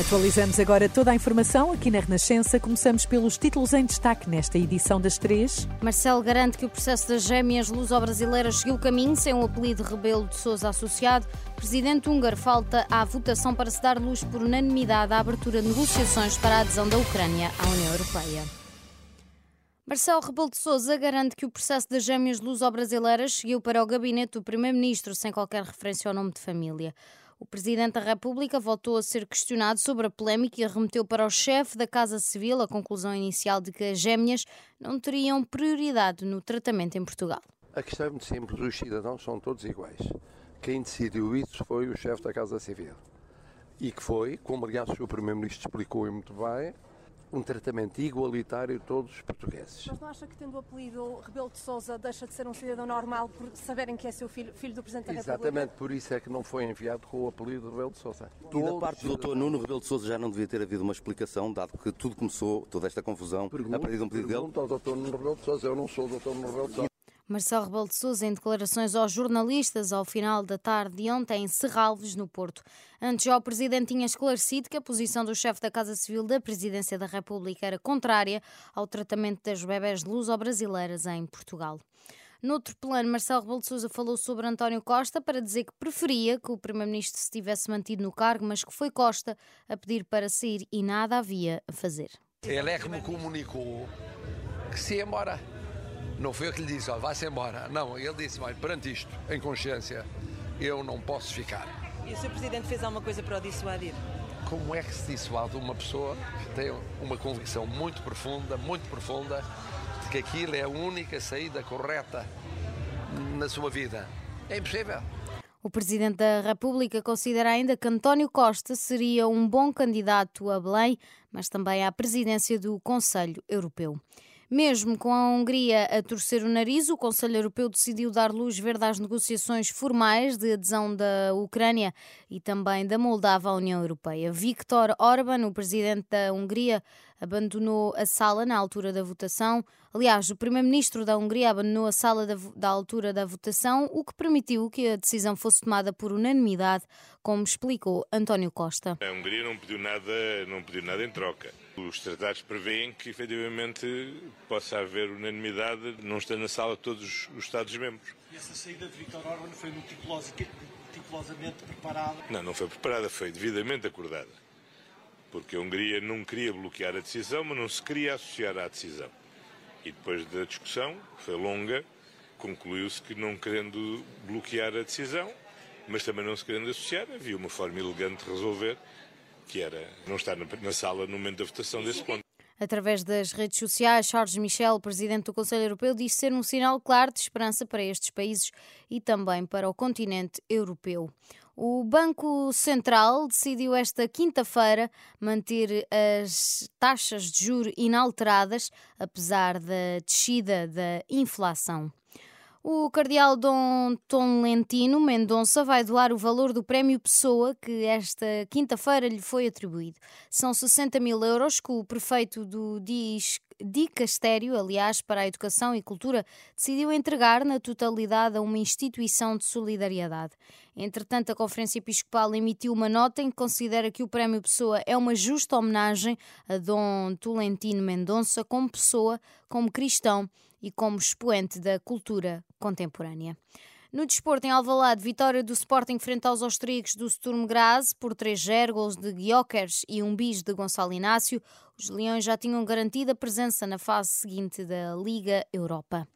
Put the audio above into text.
Atualizamos agora toda a informação aqui na Renascença. Começamos pelos títulos em destaque nesta edição das três. Marcelo garante que o processo das gêmeas luso-brasileiras seguiu o caminho sem o apelido Rebelo de Sousa associado. Presidente húngaro falta à votação para se dar luz por unanimidade à abertura de negociações para a adesão da Ucrânia à União Europeia. Marcelo Rebelo de Sousa garante que o processo das gêmeas luso-brasileiras seguiu para o gabinete do Primeiro-Ministro sem qualquer referência ao nome de família. O Presidente da República voltou a ser questionado sobre a polémica e remeteu para o chefe da Casa Civil a conclusão inicial de que as gêmeas não teriam prioridade no tratamento em Portugal. A questão é muito simples: os cidadãos são todos iguais. Quem decidiu isso foi o chefe da Casa Civil. E que foi, como aliás o Primeiro-Ministro explicou muito bem, um tratamento igualitário a todos os portugueses. Mas não acha que tendo o apelido Rebelo de Sousa deixa de ser um cidadão normal por saberem que é seu filho, filho do Presidente da Exatamente, República? Exatamente, por isso é que não foi enviado com o apelido Rebelo de Sousa. E da parte do Dr. Nuno Rebelo de Sousa já não devia ter havido uma explicação, dado que tudo começou, toda esta confusão, a partir de um pedido dele? Ao Dr. Nuno Rebelo de Sousa, eu não sou o Dr. Nuno Rebelo de Sousa. Marcelo Rebelo de Sousa em declarações aos jornalistas ao final da tarde de ontem em Serralves, no Porto. Antes já o Presidente tinha esclarecido que a posição do chefe da Casa Civil da Presidência da República era contrária ao tratamento das bebés luso-brasileiras em Portugal. Noutro plano, Marcelo Rebelo de Sousa falou sobre António Costa para dizer que preferia que o Primeiro-Ministro se tivesse mantido no cargo, mas que foi Costa a pedir para sair e nada havia a fazer. Ele é que me comunicou que se ia embora. Não foi eu que lhe disse, olha, vá-se embora. Não, ele disse, olha, perante isto, em consciência, eu não posso ficar. E o Sr. Presidente fez alguma coisa para o dissuadir? Como é que se dissuade uma pessoa que tem uma convicção muito profunda, muito profunda, de que aquilo é a única saída correta na sua vida? É impossível. O Presidente da República considera ainda que António Costa seria um bom candidato a Belém, mas também à presidência do Conselho Europeu. Mesmo com a Hungria a torcer o nariz, o Conselho Europeu decidiu dar luz verde às negociações formais de adesão da Ucrânia e também da Moldávia à União Europeia. Viktor Orban, o presidente da Hungria, abandonou a sala na altura da votação. Aliás, o primeiro-ministro da Hungria abandonou a sala da, da, altura da votação, o que permitiu que a decisão fosse tomada por unanimidade, como explicou António Costa. A Hungria não pediu nada, não pediu nada em troca. Os tratados prevêem que efetivamente possa haver unanimidade, não estando na sala todos os Estados-membros. E essa saída de Viktor Orban foi meticulosamente preparada? Não, não foi preparada, foi devidamente acordada porque a Hungria não queria bloquear a decisão, mas não se queria associar à decisão. E depois da discussão, que foi longa, concluiu-se que não querendo bloquear a decisão, mas também não se querendo associar, havia uma forma elegante de resolver, que era não estar na, sala no momento da votação desse ponto. Através das redes sociais, Charles Michel, presidente do Conselho Europeu, disse ser um sinal claro de esperança para estes países e também para o continente europeu. O Banco Central decidiu esta quinta-feira manter as taxas de juro inalteradas, apesar da descida da inflação. O cardeal Dom Tolentino Mendonça vai doar o valor do prémio Pessoa que esta quinta-feira lhe foi atribuído. São 60 mil euros que o prefeito do Dis Dicastério, aliás, para a Educação e Cultura, decidiu entregar na totalidade a uma instituição de solidariedade. Entretanto, a Conferência Episcopal emitiu uma nota em que considera que o Prémio Pessoa é uma justa homenagem a Dom Tolentino Mendonça como pessoa, como cristão e como expoente da cultura contemporânea. No desporto, em Alvalade, vitória do Sporting frente aos austríacos do Sturm Graz por 3-0, gols de Guiocers e um bis de Gonçalo Inácio. Os Leões já tinham garantido a presença na fase seguinte da Liga Europa.